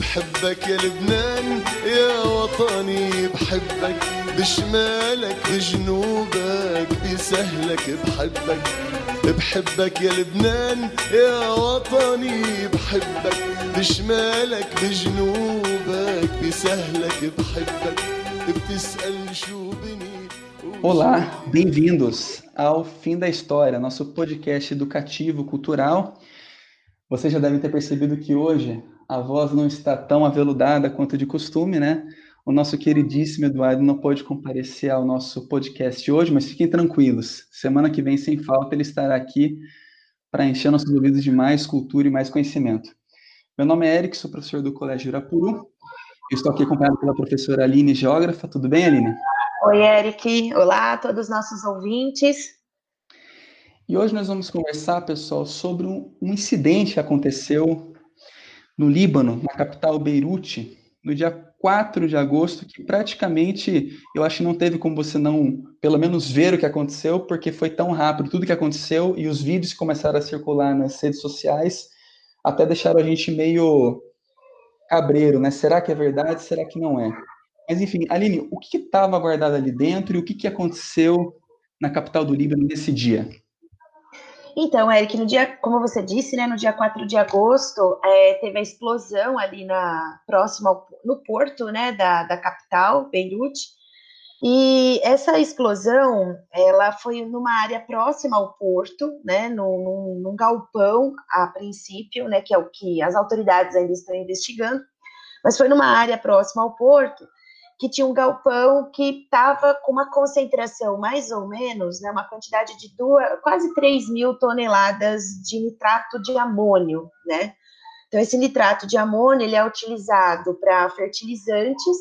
بحبك يا لبنان يا وطني بحبك بشمالك بجنوبك بسهلك بحبك بحبك يا لبنان يا وطني بحبك بشمالك بجنوبك بسهلك بحبك بتسأل شو بني Olá, bem-vindos ao Fim da História, nosso podcast educativo cultural. Vocês já devem ter percebido que hoje a voz não está tão aveludada quanto de costume, né? O nosso queridíssimo Eduardo não pôde comparecer ao nosso podcast hoje, mas fiquem tranquilos. Semana que vem, sem falta, ele estará aqui para encher nossos ouvidos de mais cultura e mais conhecimento. Meu nome é Eric, sou professor do Colégio Irapuru. Eu estou aqui acompanhado pela professora Aline, geógrafa. Tudo bem, Aline? Oi, Eric. Olá a todos os nossos ouvintes. E hoje nós vamos conversar, pessoal, sobre um, um incidente que aconteceu no Líbano, na capital Beirute, no dia 4 de agosto, que praticamente eu acho que não teve como você não, pelo menos, ver o que aconteceu, porque foi tão rápido tudo que aconteceu e os vídeos começaram a circular nas redes sociais até deixaram a gente meio cabreiro, né? Será que é verdade? Será que não é? Mas enfim, Aline, o que estava guardado ali dentro e o que, que aconteceu na capital do Líbano nesse dia? Então, Eric, no dia, como você disse, né, no dia 4 de agosto, é, teve a explosão ali na próxima ao, no porto, né, da, da capital, Beirute, e essa explosão, ela foi numa área próxima ao porto, né, num, num, galpão, a princípio, né, que é o que as autoridades ainda estão investigando, mas foi numa área próxima ao porto, que tinha um galpão que estava com uma concentração mais ou menos, né, uma quantidade de duas, quase 3 mil toneladas de nitrato de amônio, né? Então, esse nitrato de amônio, ele é utilizado para fertilizantes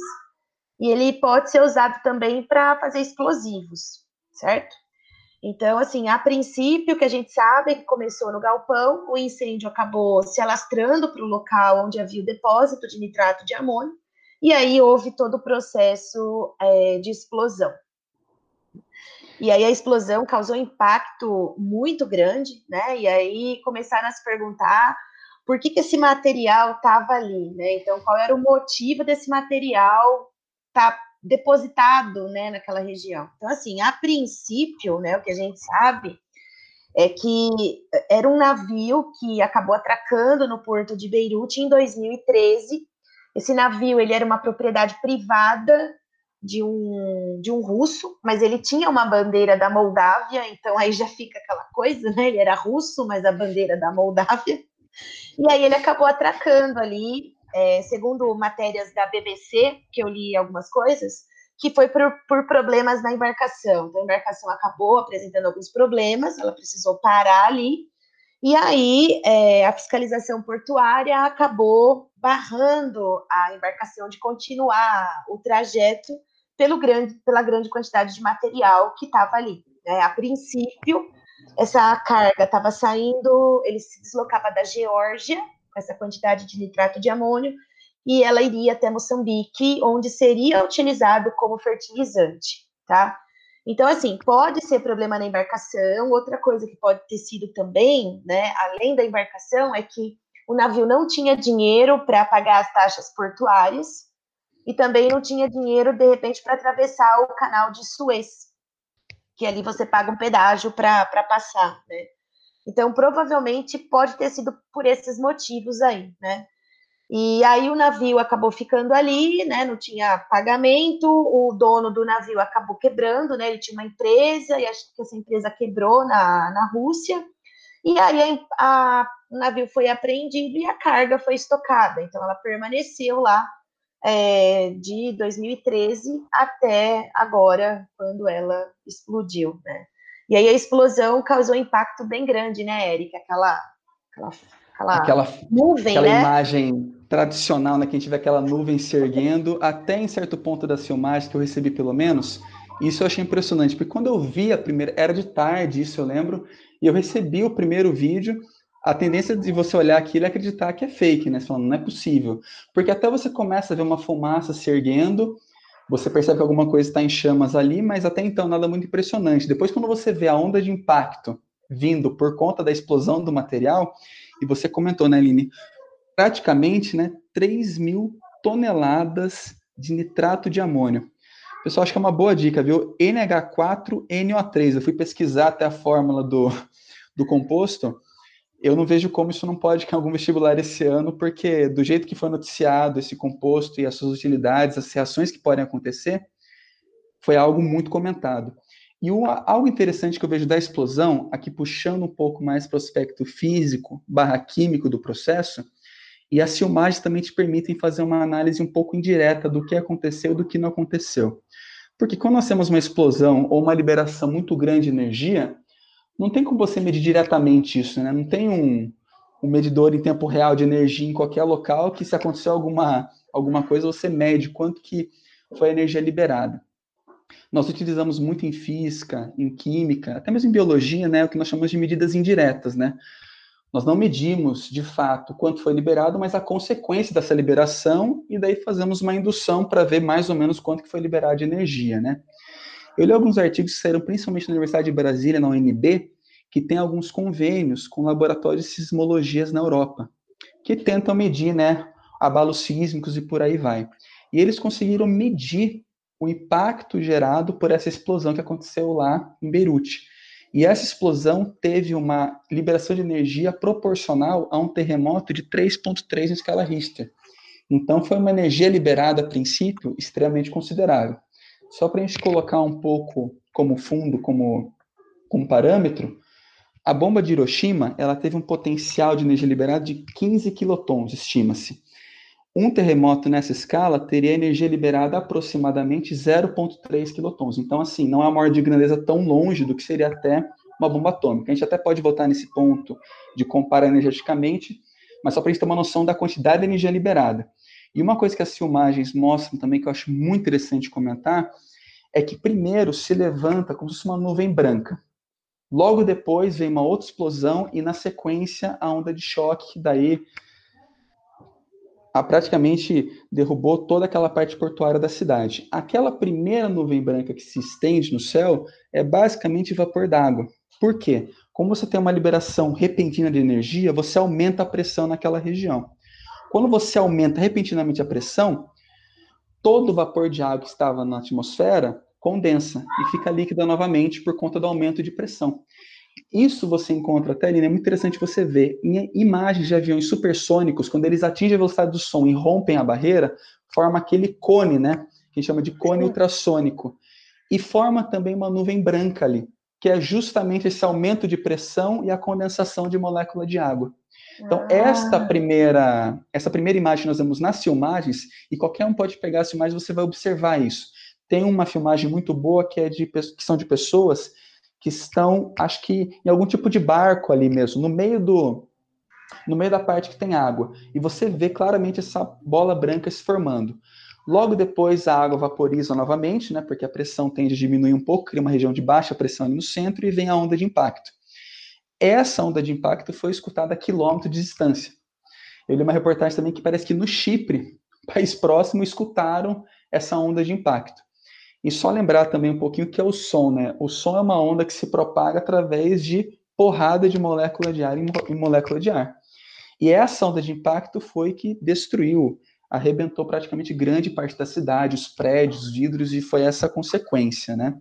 e ele pode ser usado também para fazer explosivos, certo? Então, assim, a princípio, que a gente sabe que começou no galpão, o incêndio acabou se alastrando para o local onde havia o depósito de nitrato de amônio, e aí houve todo o processo é, de explosão. E aí a explosão causou um impacto muito grande, né? E aí começaram a se perguntar por que, que esse material estava ali, né? Então, qual era o motivo desse material estar tá depositado, né, naquela região? Então, assim, a princípio, né, o que a gente sabe é que era um navio que acabou atracando no porto de Beirute em 2013 esse navio ele era uma propriedade privada de um, de um russo, mas ele tinha uma bandeira da Moldávia, então aí já fica aquela coisa, né? Ele era russo, mas a bandeira da Moldávia. E aí ele acabou atracando ali, é, segundo matérias da BBC, que eu li algumas coisas, que foi por, por problemas na embarcação. Então, a embarcação acabou apresentando alguns problemas, ela precisou parar ali, e aí, é, a fiscalização portuária acabou barrando a embarcação de continuar o trajeto pelo grande, pela grande quantidade de material que estava ali. Né? A princípio, essa carga estava saindo, ele se deslocava da Geórgia, com essa quantidade de nitrato de amônio, e ela iria até Moçambique, onde seria utilizado como fertilizante, tá? Então, assim, pode ser problema na embarcação. Outra coisa que pode ter sido também, né, além da embarcação, é que o navio não tinha dinheiro para pagar as taxas portuárias e também não tinha dinheiro, de repente, para atravessar o canal de Suez, que ali você paga um pedágio para passar, né? Então, provavelmente pode ter sido por esses motivos aí, né? E aí o navio acabou ficando ali, né? Não tinha pagamento, o dono do navio acabou quebrando, né? Ele tinha uma empresa e acho que essa empresa quebrou na, na Rússia. E aí a, a, o navio foi apreendido e a carga foi estocada. Então ela permaneceu lá é, de 2013 até agora, quando ela explodiu, né? E aí a explosão causou um impacto bem grande, né, Érica? Aquela, aquela, aquela, aquela nuvem, aquela né? imagem tradicional, né? Que a gente vê aquela nuvem se erguendo, até em certo ponto das filmagens que eu recebi, pelo menos, isso eu achei impressionante, porque quando eu vi a primeira, era de tarde, isso eu lembro, e eu recebi o primeiro vídeo, a tendência de você olhar aquilo é acreditar que é fake, né? Você falando, não é possível. Porque até você começa a ver uma fumaça se erguendo, você percebe que alguma coisa está em chamas ali, mas até então nada muito impressionante. Depois, quando você vê a onda de impacto vindo por conta da explosão do material, e você comentou, né, Aline? Praticamente, né, 3 mil toneladas de nitrato de amônio. Pessoal, acho que é uma boa dica, viu? NH4NO3. Eu fui pesquisar até a fórmula do, do composto eu não vejo como isso não pode cair algum vestibular esse ano, porque do jeito que foi noticiado esse composto e as suas utilidades, as reações que podem acontecer, foi algo muito comentado. E o, algo interessante que eu vejo da explosão, aqui puxando um pouco mais para o aspecto físico barra químico do processo, e as filmagens também te permitem fazer uma análise um pouco indireta do que aconteceu e do que não aconteceu. Porque quando nós temos uma explosão ou uma liberação muito grande de energia, não tem como você medir diretamente isso, né? Não tem um, um medidor em tempo real de energia em qualquer local que se acontecer alguma, alguma coisa, você mede quanto que foi a energia liberada. Nós utilizamos muito em física, em química, até mesmo em biologia, né, o que nós chamamos de medidas indiretas, né? Nós não medimos, de fato, quanto foi liberado, mas a consequência dessa liberação, e daí fazemos uma indução para ver mais ou menos quanto que foi liberado de energia, né? Eu li alguns artigos que saíram principalmente na Universidade de Brasília, na UNB, que tem alguns convênios com laboratórios de sismologias na Europa, que tentam medir, né, abalos sísmicos e por aí vai. E eles conseguiram medir o impacto gerado por essa explosão que aconteceu lá em Beirute. E essa explosão teve uma liberação de energia proporcional a um terremoto de 3.3 em escala Richter. Então foi uma energia liberada a princípio extremamente considerável. Só para a gente colocar um pouco como fundo, como, como parâmetro, a bomba de Hiroshima ela teve um potencial de energia liberada de 15 quilotons, estima-se. Um terremoto nessa escala teria energia liberada aproximadamente 0,3 quilotons. Então, assim, não é uma ordem de grandeza tão longe do que seria até uma bomba atômica. A gente até pode voltar nesse ponto de comparar energeticamente, mas só para a gente ter uma noção da quantidade de energia liberada. E uma coisa que as filmagens mostram também, que eu acho muito interessante comentar, é que primeiro se levanta como se fosse uma nuvem branca. Logo depois vem uma outra explosão e na sequência a onda de choque, que daí a, praticamente derrubou toda aquela parte portuária da cidade. Aquela primeira nuvem branca que se estende no céu é basicamente vapor d'água. Por quê? Como você tem uma liberação repentina de energia, você aumenta a pressão naquela região. Quando você aumenta repentinamente a pressão, todo o vapor de água que estava na atmosfera condensa e fica líquida novamente por conta do aumento de pressão. Isso você encontra até ali, é muito interessante você ver em imagens de aviões supersônicos, quando eles atingem a velocidade do som e rompem a barreira, forma aquele cone, né? Que a gente chama de cone ultrassônico. E forma também uma nuvem branca ali, que é justamente esse aumento de pressão e a condensação de molécula de água. Então, ah. esta primeira, essa primeira imagem nós vemos nas filmagens, e qualquer um pode pegar as filmagens, você vai observar isso. Tem uma filmagem muito boa que é de que são de pessoas que estão, acho que em algum tipo de barco ali mesmo, no meio do no meio da parte que tem água, e você vê claramente essa bola branca se formando. Logo depois a água vaporiza novamente, né, porque a pressão tende a diminuir um pouco, cria uma região de baixa pressão ali no centro e vem a onda de impacto. Essa onda de impacto foi escutada a quilômetro de distância. Eu li uma reportagem também que parece que no Chipre, país próximo, escutaram essa onda de impacto. E só lembrar também um pouquinho que é o som, né? O som é uma onda que se propaga através de porrada de molécula de ar em molécula de ar. E essa onda de impacto foi que destruiu, arrebentou praticamente grande parte da cidade, os prédios, os vidros, e foi essa a consequência, né?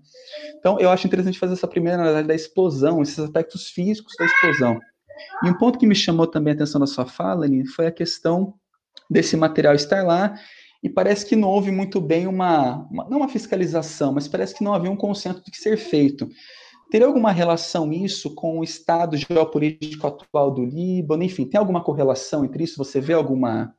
Então, eu acho interessante fazer essa primeira análise da explosão, esses aspectos físicos da explosão. E um ponto que me chamou também a atenção na sua fala, Aline, foi a questão desse material estar lá, e parece que não houve muito bem uma, uma, não uma fiscalização, mas parece que não havia um consenso do que ser feito. Teria alguma relação isso com o estado geopolítico atual do Líbano? Enfim, tem alguma correlação entre isso? Você vê alguma,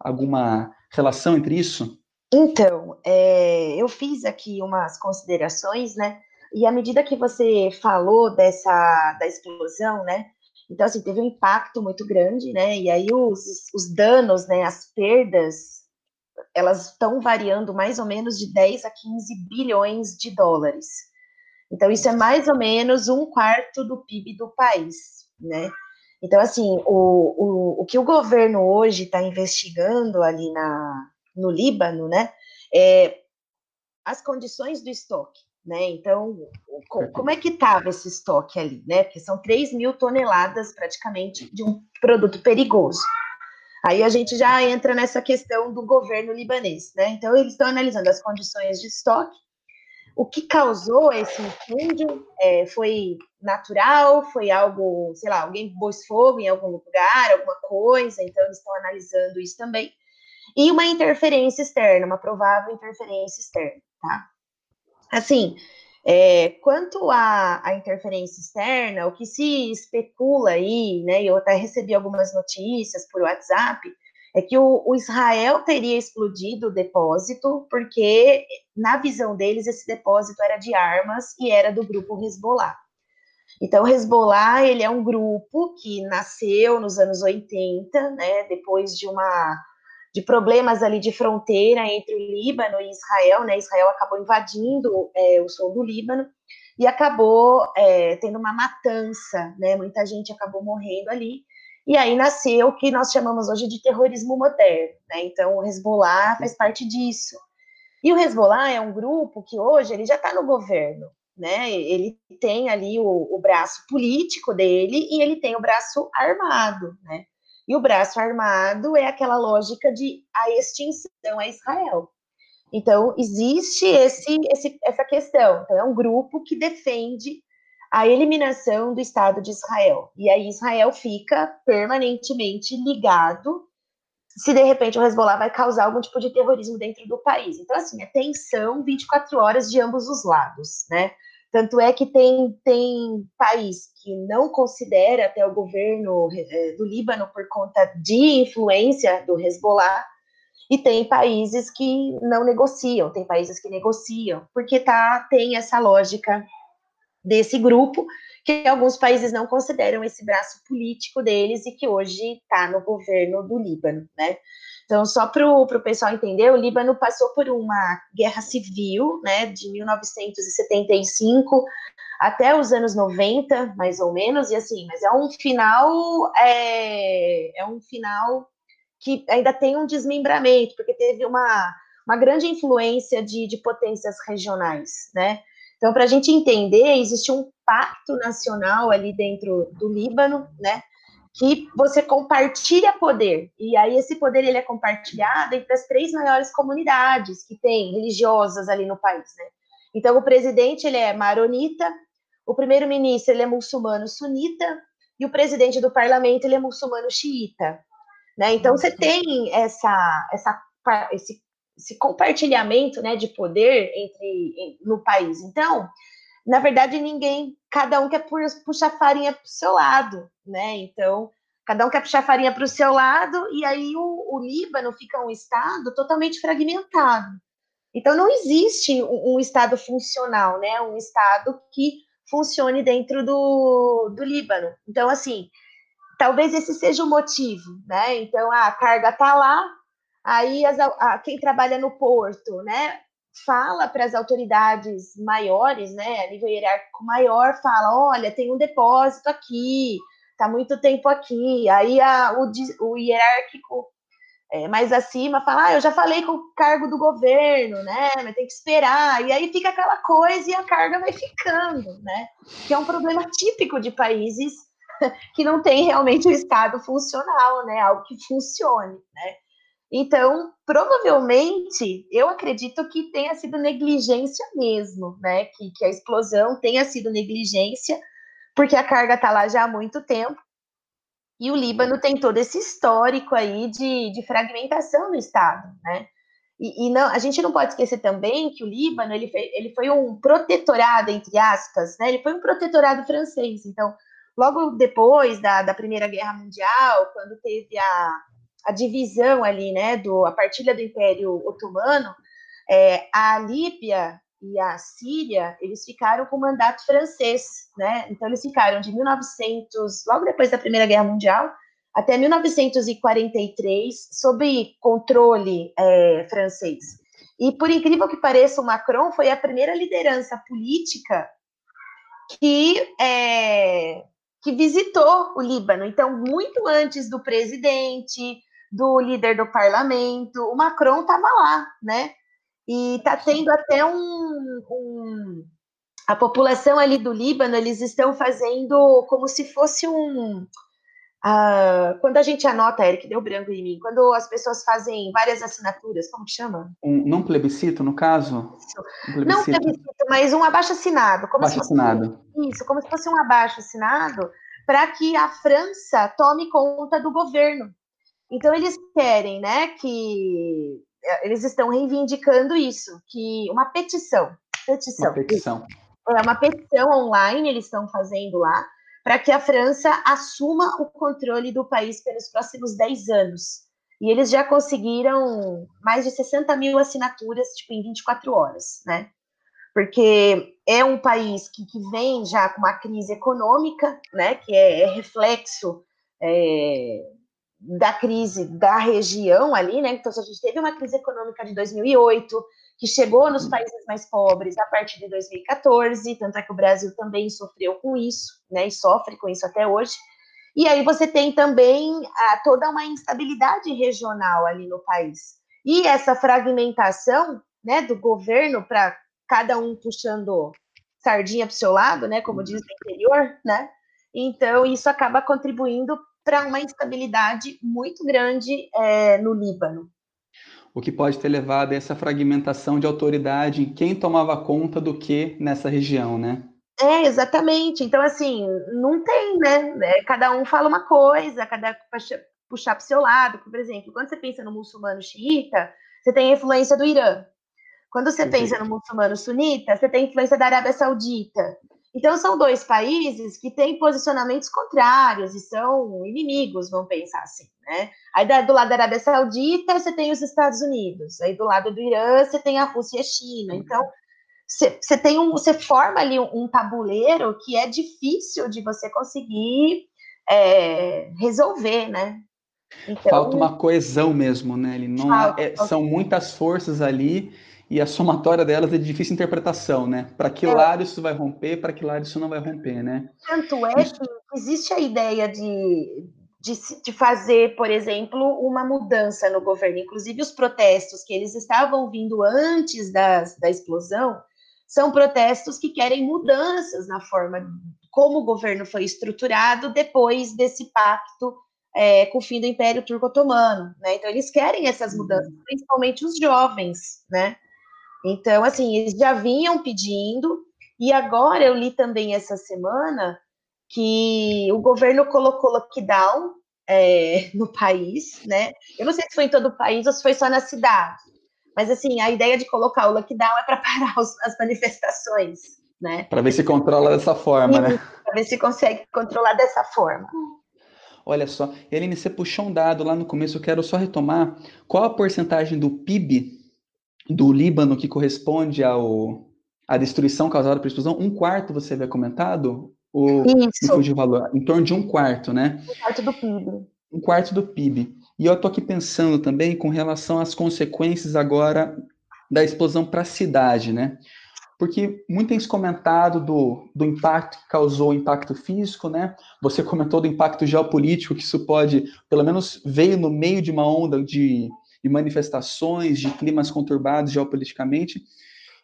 alguma relação entre isso? Então, é, eu fiz aqui umas considerações, né? E à medida que você falou dessa da explosão, né? Então, assim, teve um impacto muito grande, né? E aí os, os danos, né? As perdas, elas estão variando mais ou menos de 10 a 15 bilhões de dólares. Então, isso é mais ou menos um quarto do PIB do país, né? Então, assim, o, o, o que o governo hoje está investigando ali na, no Líbano, né, é as condições do estoque, né? Então, como é que estava esse estoque ali, né? Porque são 3 mil toneladas praticamente de um produto perigoso. Aí a gente já entra nessa questão do governo libanês, né? Então, eles estão analisando as condições de estoque o que causou esse incêndio é, foi natural, foi algo, sei lá, alguém pôs fogo em algum lugar, alguma coisa, então eles estão analisando isso também. E uma interferência externa, uma provável interferência externa, tá? Assim, é, quanto à, à, interferência externa, o que se especula aí, né, eu até recebi algumas notícias por WhatsApp, é que o, o, Israel teria explodido o depósito, porque, na visão deles, esse depósito era de armas e era do grupo Hezbollah. Então, o Hezbollah, ele é um grupo que nasceu nos anos 80, né, depois de uma de problemas ali de fronteira entre o Líbano e Israel, né, Israel acabou invadindo é, o sul do Líbano e acabou é, tendo uma matança, né, muita gente acabou morrendo ali, e aí nasceu o que nós chamamos hoje de terrorismo moderno, né? Então o Hezbollah faz parte disso. E o Hezbollah é um grupo que hoje ele já está no governo, né? Ele tem ali o, o, braço político dele e ele tem o braço armado, né? E o braço armado é aquela lógica de a extinção a Israel. Então existe esse, esse, essa questão. Então é um grupo que defende a eliminação do Estado de Israel. E aí Israel fica permanentemente ligado se de repente o Hezbollah vai causar algum tipo de terrorismo dentro do país. Então, assim, é tensão 24 horas de ambos os lados, né? Tanto é que tem, tem país que não considera até o governo eh, do Líbano por conta de influência do Hezbollah, e tem países que não negociam, tem países que negociam, porque tá, tem essa lógica desse grupo, que alguns países não consideram esse braço político deles e que hoje está no governo do Líbano, né? Então, só para o pessoal entender, o Líbano passou por uma guerra civil, né, de 1975 até os anos 90, mais ou menos, e assim, mas é um final, é, é um final que ainda tem um desmembramento, porque teve uma, uma grande influência de, de potências regionais, né? Então, para a gente entender, existe um pacto nacional ali dentro do Líbano, né? Que você compartilha poder. E aí esse poder ele é compartilhado entre as três maiores comunidades que tem religiosas ali no país, né? Então o presidente ele é maronita, o primeiro-ministro ele é muçulmano sunita e o presidente do parlamento ele é muçulmano xiita, né? Então você tem essa essa esse esse compartilhamento né, de poder entre no país. Então, na verdade, ninguém, cada um quer puxar farinha para o seu lado, né? Então, cada um quer puxar farinha para o seu lado, e aí o, o, Líbano fica um estado totalmente fragmentado. Então, não existe um, um estado funcional, né? Um estado que funcione dentro do, do Líbano. Então, assim, talvez esse seja o motivo, né? Então, a carga está lá, Aí as, a, quem trabalha no porto, né, fala para as autoridades maiores, né, a nível hierárquico maior, fala, olha, tem um depósito aqui, está muito tempo aqui. Aí a, o, o hierárquico é, mais acima fala, ah, eu já falei com o cargo do governo, né, mas tem que esperar. E aí fica aquela coisa e a carga vai ficando, né, que é um problema típico de países que não tem realmente um Estado funcional, né, algo que funcione, né. Então, provavelmente, eu acredito que tenha sido negligência mesmo, né? Que, que a explosão tenha sido negligência, porque a carga está lá já há muito tempo. E o Líbano tem todo esse histórico aí de, de fragmentação no Estado, né? E, e, não, a gente não pode esquecer também que o Líbano ele, foi, ele foi um protetorado, entre aspas, né? Ele foi um protetorado francês. Então, logo depois da, da Primeira Guerra Mundial, quando teve a, a divisão ali, né, do, a partilha do Império Otomano, é, a Líbia e a Síria, eles ficaram com mandato francês, né? Então eles ficaram de 1900, logo depois da Primeira Guerra Mundial, até 1943 sob controle é, francês. E por incrível que pareça, o Macron foi a primeira liderança política que é, que visitou o Líbano. Então, muito antes do presidente, do líder do parlamento, o Macron estava lá, né? E está tendo até um, um, A população ali do Líbano, eles estão fazendo como se fosse um. Uh, quando a gente anota, Eric, deu branco em mim, quando as pessoas fazem várias assinaturas, como que chama? Um, não plebiscito, no caso? Um plebiscito. Não plebiscito, mas um abaixo assinado. Como abaixo assinado. Isso, como se fosse um abaixo assinado, para que a França tome conta do governo. Então eles querem, né, que é, eles estão reivindicando isso, que uma petição, petição, uma petição, é uma petição online eles estão fazendo lá para que a França assuma o controle do país pelos próximos 10 anos. E eles já conseguiram mais de 60 mil assinaturas, tipo, em 24 horas, né? Porque é um país que, que vem já com uma crise econômica, né? Que é, é reflexo é, da crise da região ali, né? Então, a gente teve uma crise econômica de 2008, que chegou nos países mais pobres a partir de 2014, tanto é que o Brasil também sofreu com isso, né? E sofre com isso até hoje. E aí você tem também ah, toda uma instabilidade regional ali no país. E essa fragmentação, né, do governo para cada um puxando sardinha para o seu lado, né, como diz no interior, né? Então isso acaba contribuindo para uma instabilidade muito grande é, no Líbano. O que pode ter levado a essa fragmentação de autoridade em quem tomava conta do que nessa região, né? É, exatamente. Então, assim, não tem, né? É, cada um fala uma coisa, cada puxar para o seu lado. Por exemplo, quando você pensa no muçulmano xiita, você tem a influência do Irã. Quando você pensa no muçulmano sunita, você tem a influência da Arábia Saudita. Então, são dois países que têm posicionamentos contrários e são inimigos, vamos pensar assim, né? Aí, do lado da Arábia Saudita, você tem os Estados Unidos. Aí, do lado do Irã, você tem a Rússia e a China. Então, você tem um, você forma ali um, um, tabuleiro que é difícil de você conseguir é, resolver, né? Então, Falta uma coesão mesmo, né? Ele não é, são muitas forças ali e a somatória delas é de difícil interpretação, né? Para que é. lado isso vai romper, para que lado isso não vai romper, né? Tanto é que existe a ideia de, de, de, fazer, por exemplo, uma mudança no governo. Inclusive, os protestos que eles estavam vindo antes das, da explosão são protestos que querem mudanças na forma como o governo foi estruturado depois desse pacto é, com o fim do Império Turco-Otomano. Né? Então, eles querem essas mudanças, uhum. principalmente os jovens, né? Então, assim, eles já vinham pedindo, e agora eu li também essa semana que o governo colocou lockdown é, no país, né? Eu não sei se foi em todo o país ou se foi só na cidade, mas assim, a ideia de colocar o lockdown é para parar os, as manifestações, né? Para ver se controla dessa forma, né? Para ver se consegue controlar dessa forma. Olha só, Eline, você puxou um dado lá no começo, eu quero só retomar. Qual a porcentagem do PIB do Líbano que corresponde ao à destruição causada pela explosão, um quarto você havia comentado? O, Isso. De valor, em torno de um quarto, né? Um quarto do PIB. Um quarto do PIB. E eu estou aqui pensando também com relação às consequências agora da explosão para a cidade, né? Porque muito tem se comentado do, do impacto que causou o impacto físico, né? Você comentou do impacto geopolítico, que isso pode, pelo menos veio no meio de uma onda de de manifestações, de climas conturbados geopoliticamente.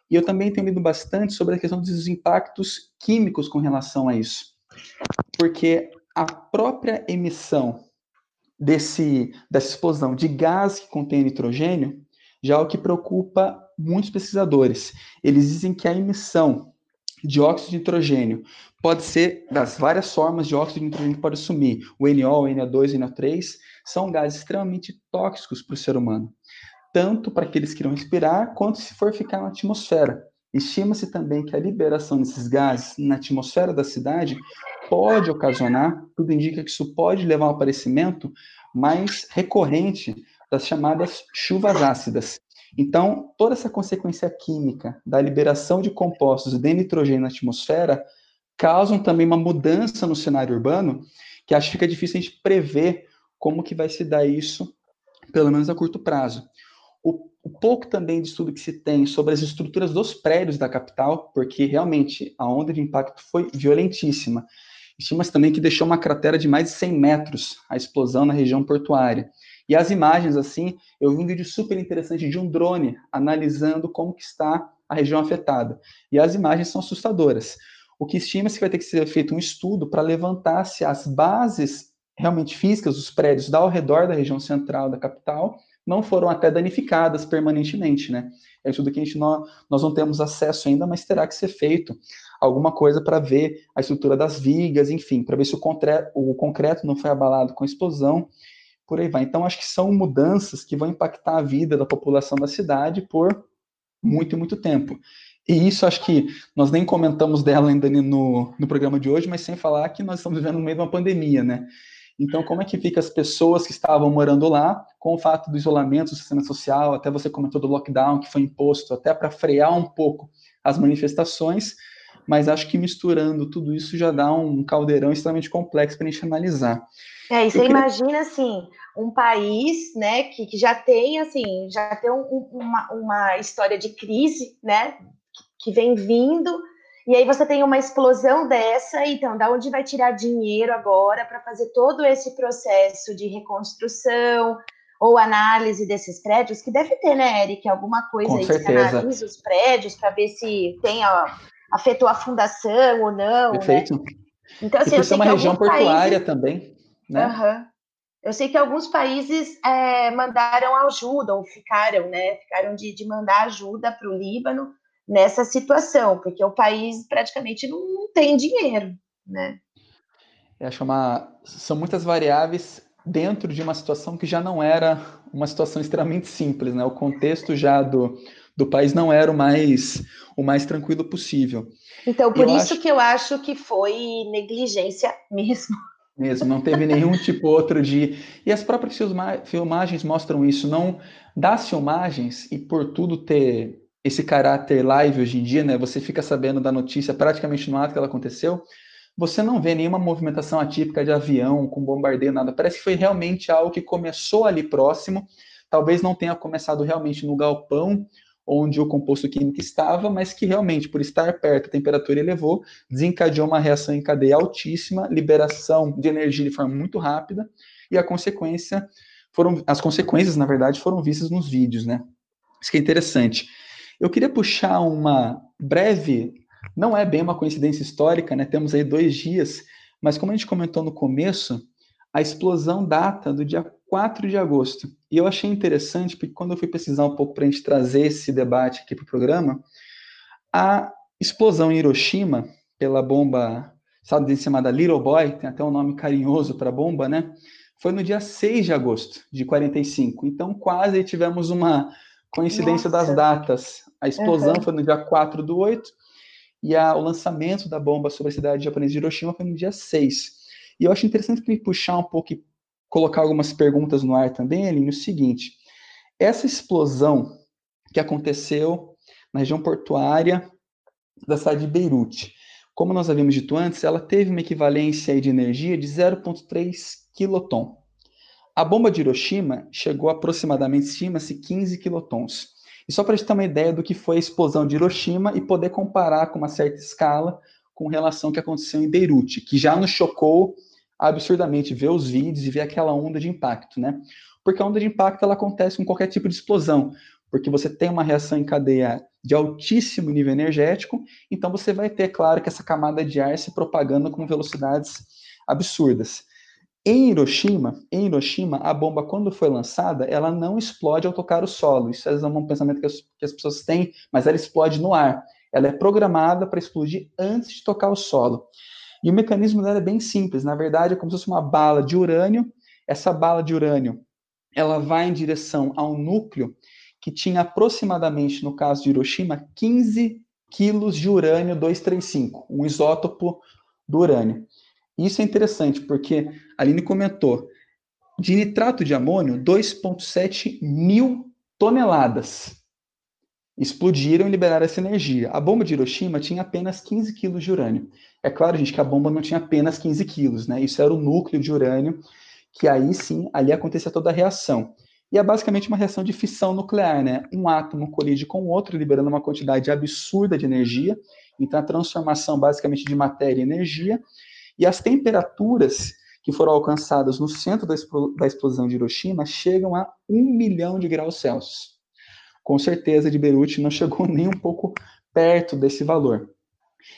E eu também tenho lido bastante sobre a questão dos impactos químicos com relação a isso. Porque a própria emissão desse, dessa explosão de gás que contém nitrogênio já é o que preocupa muitos pesquisadores. Eles dizem que a emissão Dióxido de nitrogênio pode ser das várias formas de óxido de nitrogênio que pode assumir. O NO, o NO2, o NO3 são gases extremamente tóxicos para o ser humano, tanto para aqueles que irão respirar, quanto se for ficar na atmosfera. Estima-se também que a liberação desses gases na atmosfera da cidade pode ocasionar, tudo indica que isso pode levar ao aparecimento mais recorrente das chamadas chuvas ácidas. Então, toda essa consequência química da liberação de compostos de nitrogênio na atmosfera causam também uma mudança no cenário urbano que acho que fica difícil a gente prever como que vai se dar isso, pelo menos a curto prazo. O, o pouco também de estudo que se tem sobre as estruturas dos prédios da capital, porque realmente a onda de impacto foi violentíssima. Estima-se também que deixou uma cratera de mais de 100 metros a explosão na região portuária. E as imagens, assim, eu vi um vídeo super interessante de um drone analisando como que está a região afetada. E as imagens são assustadoras. O que estima-se que vai ter que ser feito um estudo para levantar se as bases realmente físicas dos prédios ao redor da região central da capital não foram até danificadas permanentemente, né? É tudo que a gente não, nós não temos acesso ainda, mas terá que ser feito alguma coisa para ver a estrutura das vigas, enfim, para ver se o concreto, o concreto não foi abalado com a explosão, por aí vai. Então, acho que são mudanças que vão impactar a vida da população da cidade por muito e muito tempo. E isso acho que nós nem comentamos dela ainda no, no programa de hoje, mas sem falar que nós estamos vivendo no meio de uma pandemia, né? Então, como é que fica as pessoas que estavam morando lá com o fato do isolamento do sistema social, até você comentou do lockdown que foi imposto, até para frear um pouco as manifestações, mas acho que misturando tudo isso já dá um caldeirão extremamente complexo para a gente analisar. É, e você queria... imagina, assim, um país, né, que, que já tem, assim, já tem um, uma, uma história de crise, né, que vem vindo, e aí você tem uma explosão dessa, então, da onde vai tirar dinheiro agora para fazer todo esse processo de reconstrução ou análise desses prédios, que deve ter, né, Eric, alguma coisa Com aí certeza. que analisa os prédios para ver se tem, ó, afetou a fundação ou não, né? Perfeito. Né? Então, assim, e por ser uma região portuária países... também, né? Uhum. Eu sei que alguns países é, mandaram ajuda, ou ficaram, né? Ficaram de, de mandar ajuda para o Líbano, nessa situação, porque o país praticamente não, não tem dinheiro, né? Acho uma, são muitas variáveis dentro de uma situação que já não era uma situação extremamente simples, né? O contexto já do, do país não era o mais o mais tranquilo possível. Então, por eu isso acho... que eu acho que foi negligência mesmo. Mesmo, não teve nenhum tipo outro de. E as próprias filmagens mostram isso. Não das filmagens, e por tudo ter esse caráter live hoje em dia, né? Você fica sabendo da notícia praticamente no ato que ela aconteceu. Você não vê nenhuma movimentação atípica de avião com bombardeio, nada. Parece que foi realmente algo que começou ali próximo. Talvez não tenha começado realmente no galpão onde o composto químico estava, mas que realmente, por estar perto, a temperatura elevou, desencadeou uma reação em cadeia altíssima, liberação de energia de forma muito rápida, e a consequência foram, as consequências, na verdade, foram vistas nos vídeos, né? Isso que é interessante. Eu queria puxar uma breve, não é bem uma coincidência histórica, né? Temos aí dois dias, mas como a gente comentou no começo, a explosão data do dia 4 de agosto. E eu achei interessante, porque quando eu fui pesquisar um pouco para a gente trazer esse debate aqui para o programa, a explosão em Hiroshima, pela bomba estadunidense chamada Little Boy, tem até um nome carinhoso para a bomba, né? Foi no dia 6 de agosto de 45. Então, quase tivemos uma coincidência Nossa. das datas. A explosão uhum. foi no dia 4 do 8 e a, o lançamento da bomba sobre a cidade japonesa de Hiroshima foi no dia 6. E eu acho interessante me puxar um pouco e colocar algumas perguntas no ar também, Aline, o seguinte. Essa explosão que aconteceu na região portuária da cidade de Beirute, como nós havíamos dito antes, ela teve uma equivalência de energia de 0,3 quiloton. A bomba de Hiroshima chegou aproximadamente, estima-se, 15 quilotons. E só para a gente ter uma ideia do que foi a explosão de Hiroshima e poder comparar com uma certa escala com relação ao que aconteceu em Beirute, que já nos chocou absurdamente ver os vídeos e ver aquela onda de impacto, né? Porque a onda de impacto ela acontece com qualquer tipo de explosão, porque você tem uma reação em cadeia de altíssimo nível energético, então você vai ter, claro, que essa camada de ar se propagando com velocidades absurdas. Em Hiroshima, em Hiroshima, a bomba, quando foi lançada, ela não explode ao tocar o solo. Isso é um pensamento que as, que as pessoas têm, mas ela explode no ar. Ela é programada para explodir antes de tocar o solo. E o mecanismo dela é bem simples, na verdade é como se fosse uma bala de urânio. Essa bala de urânio, ela vai em direção ao núcleo que tinha aproximadamente, no caso de Hiroshima, 15 quilos de urânio 235, um isótopo do urânio. Isso é interessante, porque a Aline comentou, de nitrato de amônio, 2,7 mil toneladas explodiram e liberaram essa energia. A bomba de Hiroshima tinha apenas 15 quilos de urânio. É claro, gente, que a bomba não tinha apenas 15 quilos, né? Isso era o núcleo de urânio, que aí sim, ali acontecia toda a reação. E é basicamente uma reação de fissão nuclear, né? Um átomo colide com o outro, liberando uma quantidade absurda de energia. Então, a transformação basicamente de matéria em energia. E as temperaturas que foram alcançadas no centro da explosão de Hiroshima chegam a 1 milhão de graus Celsius. Com certeza, de Beirute não chegou nem um pouco perto desse valor.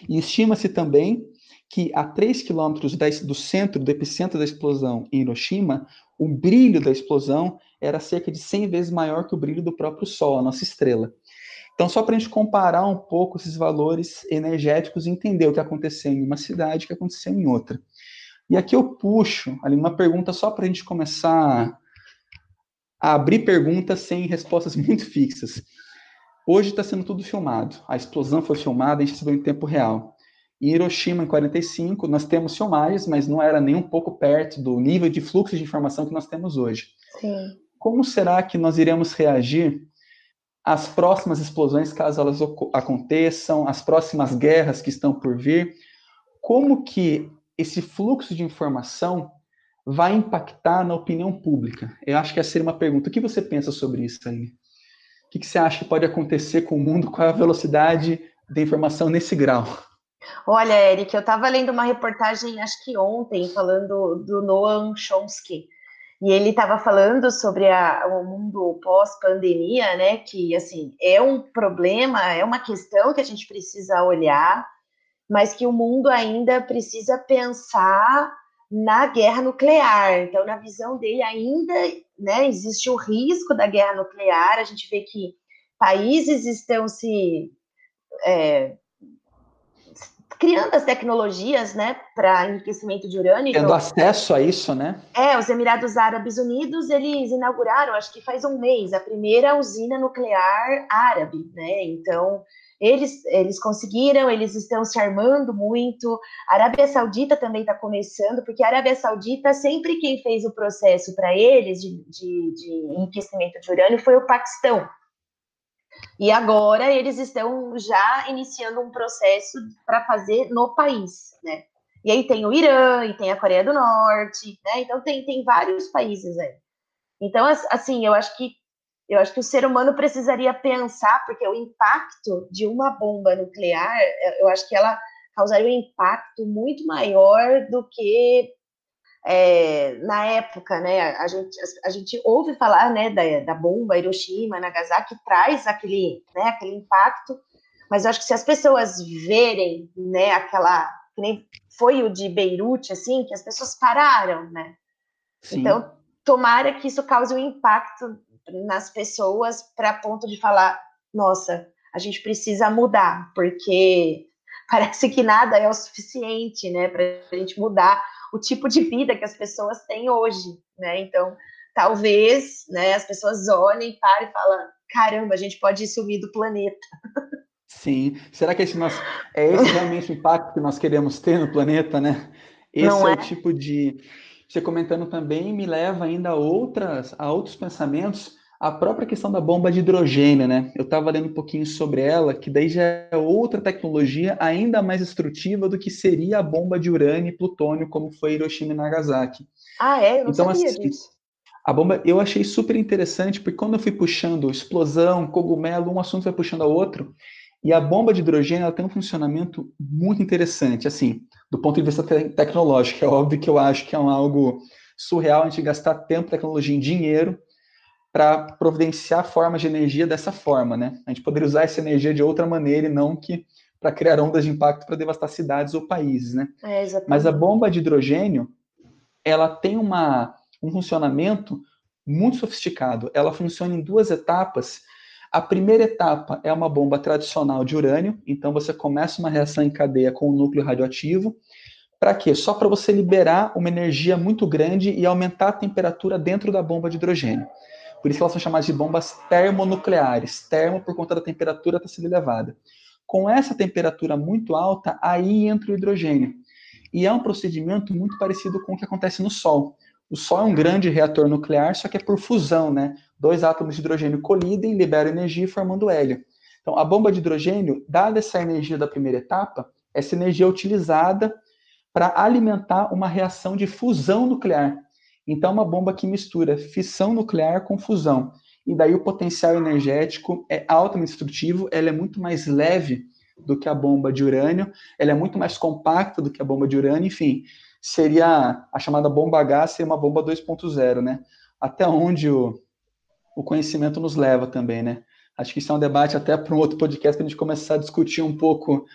E estima-se também que a 3 quilômetros do centro, do epicentro da explosão em Hiroshima, o brilho da explosão era cerca de 100 vezes maior que o brilho do próprio Sol, a nossa estrela. Então, só para a gente comparar um pouco esses valores energéticos e entender o que aconteceu em uma cidade e o que aconteceu em outra. E aqui eu puxo ali uma pergunta só para a gente começar a abrir perguntas sem respostas muito fixas. Hoje está sendo tudo filmado. A explosão foi filmada, a gente recebeu em tempo real. Em Hiroshima, em 45, nós temos filmagens, mas não era nem um pouco perto do nível de fluxo de informação que nós temos hoje. Sim. Como será que nós iremos reagir às próximas explosões, caso elas aconteçam, às próximas guerras que estão por vir? Como que esse fluxo de informação vai impactar na opinião pública? Eu acho que essa seria uma pergunta. O que você pensa sobre isso aí? O que você acha que pode acontecer com o mundo com a velocidade da informação nesse grau? Olha, Eric, eu estava lendo uma reportagem, acho que ontem, falando do Noam Chomsky, e ele estava falando sobre a, o mundo pós-pandemia, né? Que assim é um problema, é uma questão que a gente precisa olhar, mas que o mundo ainda precisa pensar na guerra nuclear. Então, na visão dele, ainda né, existe o risco da guerra nuclear. A gente vê que países estão se é, criando as tecnologias, né, para enriquecimento de urânio. Tendo então, acesso a isso, né? É, os Emirados Árabes Unidos, eles inauguraram, acho que faz um mês, a primeira usina nuclear árabe, né? Então, eles, eles conseguiram, eles estão se armando muito. A Arábia Saudita também está começando, porque a Arábia Saudita, sempre quem fez o processo para eles de, de, de enriquecimento de urânio foi o Paquistão. E agora eles estão já iniciando um processo para fazer no país, né? E aí tem o Irã, e tem a Coreia do Norte, né? Então tem, tem vários países aí. Então, assim, eu acho que eu acho que o ser humano precisaria pensar, porque o impacto de uma bomba nuclear, eu acho que ela causaria um impacto muito maior do que é, na época, né, a gente, a, gente ouve falar, né, da, da bomba Hiroshima, Nagasaki, traz aquele, né, aquele impacto, mas eu acho que se as pessoas verem, né, aquela, que nem foi o de Beirute, assim, que as pessoas pararam, né, Sim. então tomara que isso cause um impacto nas pessoas para ponto de falar, nossa, a gente precisa mudar, porque parece que nada é o suficiente, né, para a gente mudar o tipo de vida que as pessoas têm hoje, né? Então, talvez, né, as pessoas olhem, parem e falam, caramba, a gente pode sumir do planeta. Sim. Será que esse nosso, é esse realmente o impacto que nós queremos ter no planeta, né? Esse Não é, é o tipo de. Você comentando também me leva ainda a outras, a outros pensamentos a própria questão da bomba de hidrogênio, né? Eu estava lendo um pouquinho sobre ela, que daí já é outra tecnologia ainda mais destrutiva do que seria a bomba de urânio e plutônio, como foi Hiroshima e Nagasaki. Ah, é? Eu não então, sabia assim, disso. A bomba eu achei super interessante, porque quando eu fui puxando explosão, cogumelo, um assunto vai puxando ao outro, e a bomba de hidrogênio ela tem um funcionamento muito interessante, assim, do ponto de vista te tecnológico. É óbvio que eu acho que é um algo surreal a gente gastar tempo, tecnologia em dinheiro para providenciar formas de energia dessa forma, né? A gente poderia usar essa energia de outra maneira e não que para criar ondas de impacto para devastar cidades ou países, né? É, Mas a bomba de hidrogênio, ela tem uma, um funcionamento muito sofisticado. Ela funciona em duas etapas. A primeira etapa é uma bomba tradicional de urânio, então você começa uma reação em cadeia com o núcleo radioativo. Para quê? Só para você liberar uma energia muito grande e aumentar a temperatura dentro da bomba de hidrogênio. Por isso elas são chamadas de bombas termonucleares. Termo por conta da temperatura estar sendo elevada. Com essa temperatura muito alta, aí entra o hidrogênio. E é um procedimento muito parecido com o que acontece no Sol. O Sol é um grande reator nuclear, só que é por fusão, né? Dois átomos de hidrogênio colidem, liberam energia formando hélio. Então, a bomba de hidrogênio, dada essa energia da primeira etapa, essa energia é utilizada para alimentar uma reação de fusão nuclear. Então, é uma bomba que mistura fissão nuclear com fusão. E daí o potencial energético é altamente destrutivo, ela é muito mais leve do que a bomba de urânio, ela é muito mais compacta do que a bomba de urânio, enfim, seria a chamada bomba H, seria uma bomba 2.0, né? Até onde o, o conhecimento nos leva também, né? Acho que isso é um debate até para um outro podcast para a gente começar a discutir um pouco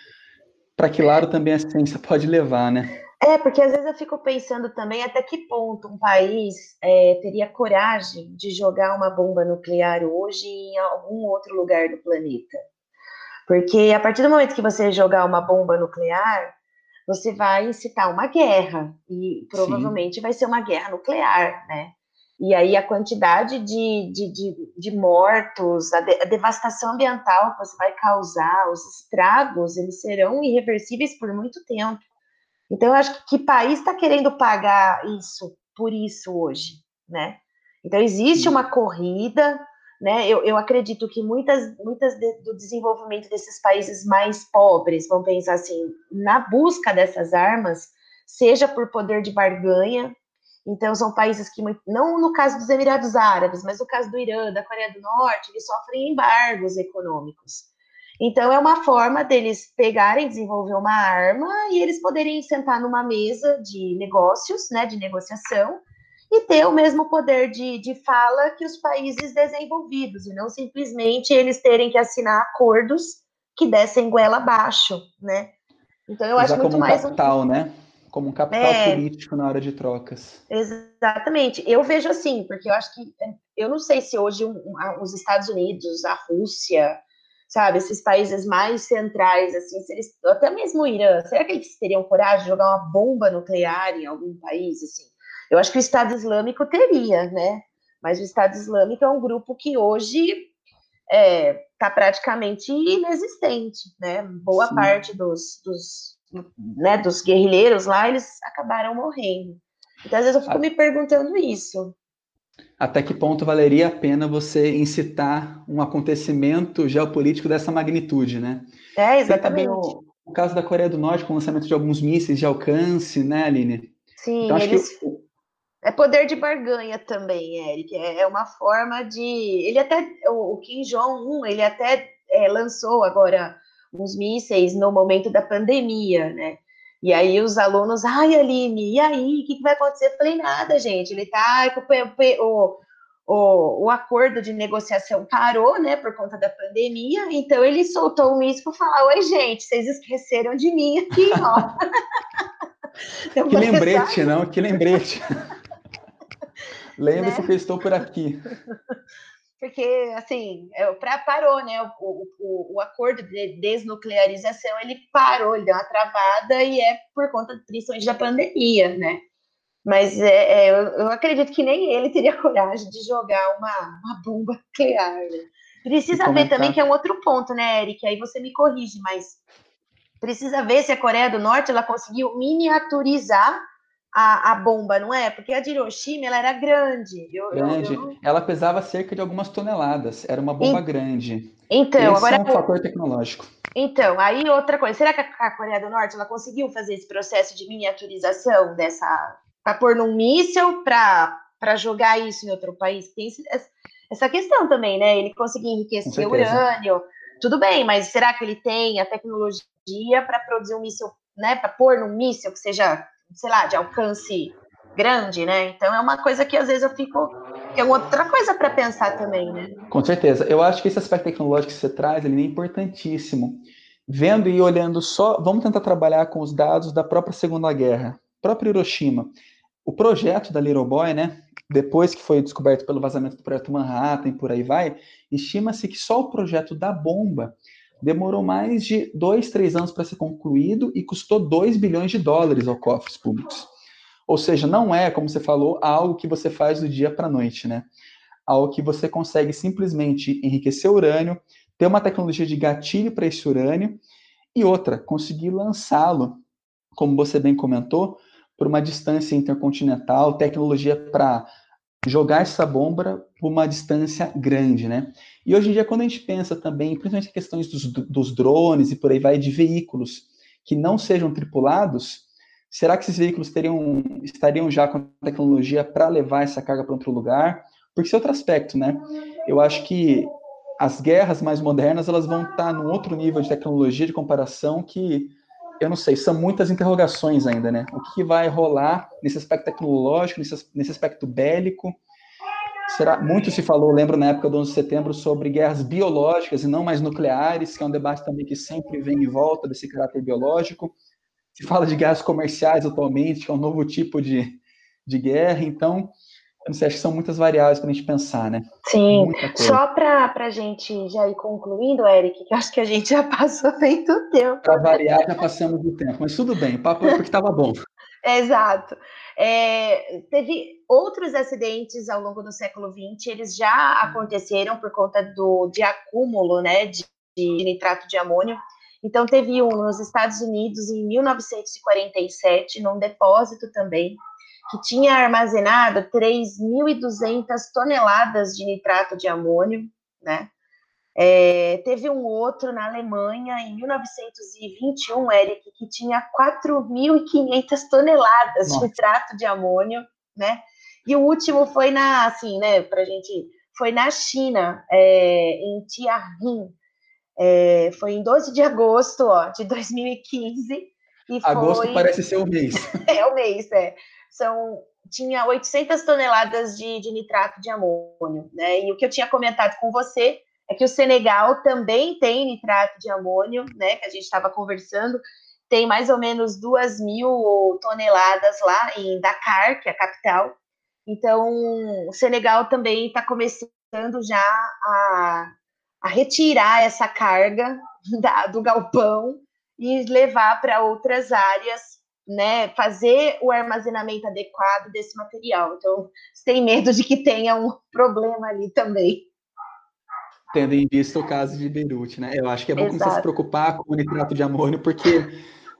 para que lado também a ciência pode levar, né? É, porque às vezes eu fico pensando também até que ponto um país é, teria coragem de jogar uma bomba nuclear hoje em algum outro lugar do planeta. Porque a partir do momento que você jogar uma bomba nuclear, você vai incitar uma guerra, e provavelmente Sim. vai ser uma guerra nuclear, né? E aí a quantidade de, de, de, de mortos, a, de, a, devastação ambiental que você vai causar, os estragos, eles serão irreversíveis por muito tempo. Então, eu acho que que país está querendo pagar isso por isso hoje, né? Então, existe uma corrida né? Eu, eu acredito que muitas, muitas de, do desenvolvimento desses países mais pobres vão pensar assim, na busca dessas armas, seja por poder de barganha, então são países que, não no caso dos Emirados Árabes, mas no caso do Irã, da Coreia do Norte, eles sofrem embargos econômicos. Então é uma forma deles pegarem, desenvolver uma arma e eles poderem sentar numa mesa de negócios, né, de negociação, e ter o mesmo poder de, de fala que os países desenvolvidos, e não simplesmente eles terem que assinar acordos que dessem goela abaixo, né? Então eu Usar acho muito como um mais capital, um... né? Como um capital é, político na hora de trocas. Exatamente. Eu vejo assim, porque eu acho que eu não sei se hoje um, um, os Estados Unidos, a Rússia, sabe, esses países mais centrais, assim, se eles, até mesmo o Irã, será que eles teriam coragem de jogar uma bomba nuclear em algum país, assim? Eu acho que o Estado Islâmico teria, né? Mas o Estado Islâmico é um grupo que hoje está é, tá praticamente inexistente, né? Boa Sim. parte dos, dos, né, dos guerrilheiros lá, eles acabaram morrendo. Então, às vezes eu fico me perguntando isso. Até que ponto valeria a pena você incitar um acontecimento geopolítico dessa magnitude, né? É, exatamente. O, o, caso da Coreia do Norte com o lançamento de alguns mísseis de alcance, né, Aline? Sim, então, eles... Que é poder de barganha também, Eric. É, é uma forma de. Ele até. O Kim Jong-un, ele até é, lançou agora uns mísseis no momento da pandemia, né? E aí os alunos, ai, Aline, e aí, o que, que vai acontecer? Eu falei, nada, gente. Ele tá. O, o, o acordo de negociação parou, né, por conta da pandemia, então ele soltou um míssil para falar: Oi, gente, vocês esqueceram de mim aqui, ó. que lembrete, não? Que lembrete. Lembre-se né? que eu estou por aqui. Porque, assim, é, pra, parou, né? O, o, o, acordo de desnuclearização, ele parou, ele deu uma travada e é por conta, principalmente, da pandemia, né? Mas é, é, eu, eu, acredito que nem ele teria coragem de jogar uma, uma bomba nuclear. Né? Precisa ver também que é um outro ponto, né, Eric? Aí você me corrige, mas precisa ver se a Coreia do Norte ela conseguiu miniaturizar a, a bomba, não é? Porque a de Hiroshima ela era grande. Eu, grande. Eu. Ela pesava cerca de algumas toneladas. Era uma bomba e... grande. Então, esse agora é um fator tecnológico. Então, aí outra coisa, será que a Coreia do Norte ela conseguiu fazer esse processo de miniaturização dessa para pôr num míssil para jogar isso em outro país? Tem essa questão também, né? Ele conseguir enriquecer o urânio, tudo bem, mas será que ele tem a tecnologia para produzir um míssil, né? Para pôr num míssil que seja sei lá, de alcance grande, né? Então é uma coisa que às vezes eu fico. é outra coisa para pensar também, né? Com certeza. Eu acho que esse aspecto tecnológico que você traz ele é importantíssimo. Vendo e olhando só, vamos tentar trabalhar com os dados da própria Segunda Guerra, próprio Hiroshima. o projeto da Little Boy, né, depois que foi descoberto pelo vazamento do projeto Manhattan e por aí vai, estima-se que só o projeto da bomba demorou mais de dois, três anos para ser concluído e custou 2 bilhões de dólares aos cofres públicos. Ou seja, não é, como você falou, algo que você faz do dia para a noite, né? Algo que você consegue simplesmente enriquecer urânio, ter uma tecnologia de gatilho para esse urânio e outra, conseguir lançá-lo, como você bem comentou, por uma distância intercontinental, tecnologia para jogar essa bomba por uma distância grande, né? E hoje em dia, quando a gente pensa também, principalmente em questões dos, dos drones e por aí vai, de veículos que não sejam tripulados, será que esses veículos teriam, estariam já com tecnologia para levar essa carga para outro lugar? Porque esse é outro aspecto, né? Eu acho que as guerras mais modernas, elas vão estar tá num outro nível de tecnologia de comparação que eu não sei, são muitas interrogações ainda, né? O que vai rolar nesse aspecto tecnológico, nesse, nesse aspecto bélico? Será, muito se falou, lembro na época do 11 de setembro, sobre guerras biológicas e não mais nucleares, que é um debate também que sempre vem em volta desse caráter biológico. Se fala de guerras comerciais atualmente, que é um novo tipo de, de guerra. Então, eu não sei, acho que são muitas variáveis para a gente pensar, né? Sim. Só para a gente já ir concluindo, Eric, que acho que a gente já passou muito tempo. Para variar, já passamos do tempo, mas tudo bem, o papo é porque estava bom. Exato. É, teve outros acidentes ao longo do século XX, eles já aconteceram por conta do, de acúmulo né, de, de nitrato de amônio. Então, teve um nos Estados Unidos em 1947, num depósito também, que tinha armazenado 3.200 toneladas de nitrato de amônio, né? É, teve um outro na Alemanha em 1921, Eric, que tinha 4.500 toneladas Nossa. de nitrato de amônio, né? E o último foi na, assim, né, pra gente, foi na China, é, em Tianjin, é, foi em 12 de agosto ó, de 2015. E agosto foi... parece ser o mês. é o mês, é são tinha 800 toneladas de, de nitrato de amônio, né? E o que eu tinha comentado com você é que o Senegal também tem nitrato de amônio, né? Que a gente estava conversando, tem mais ou menos duas mil toneladas lá em Dakar, que é a capital. Então, o Senegal também está começando já a, a, retirar essa carga da, do galpão e levar para outras áreas né, fazer o armazenamento adequado desse material. Então, tem medo de que tenha um problema ali também. Tendo em vista o caso de Beirute, né? Eu acho que é bom começar a se preocupar com o nitrato de amônio, porque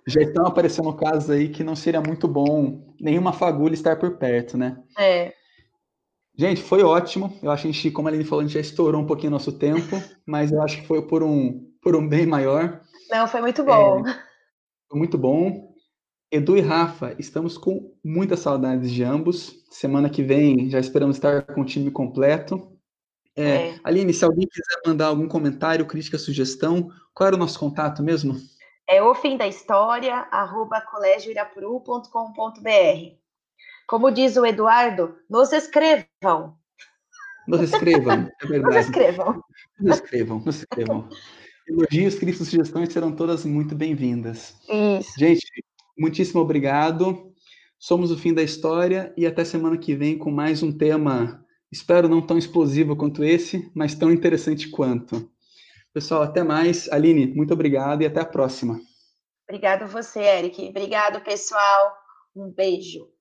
já estão aparecendo casos aí que não seria muito bom nenhuma fagulha estar por perto, né? É. Gente, foi ótimo. Eu acho que a gente, como a Aline falou, a gente já estourou um pouquinho nosso tempo, mas eu acho que foi por um, por um bem maior. Não, foi muito bom. É, foi muito bom. Edu e Rafa, estamos com muitas saudades de ambos. Semana que vem já esperamos estar com o time completo. É, é. Aline, se alguém quiser mandar algum comentário, crítica, sugestão, qual era o nosso contato mesmo? É o fim da história, arroba colégioirapuru.com.br. Como diz o Eduardo, nos escrevam. Nos escrevam, é verdade. Nos escrevam. Nos escrevam, nos escrevam. Elogios, críticas, sugestões serão todas muito bem-vindas. Isso. Gente, Muitíssimo obrigado. Somos o fim da história e até semana que vem com mais um tema, espero não tão explosivo quanto esse, mas tão interessante quanto. Pessoal, até mais. Aline, muito obrigado e até a próxima. Obrigado você, Eric. Obrigado, pessoal. Um beijo.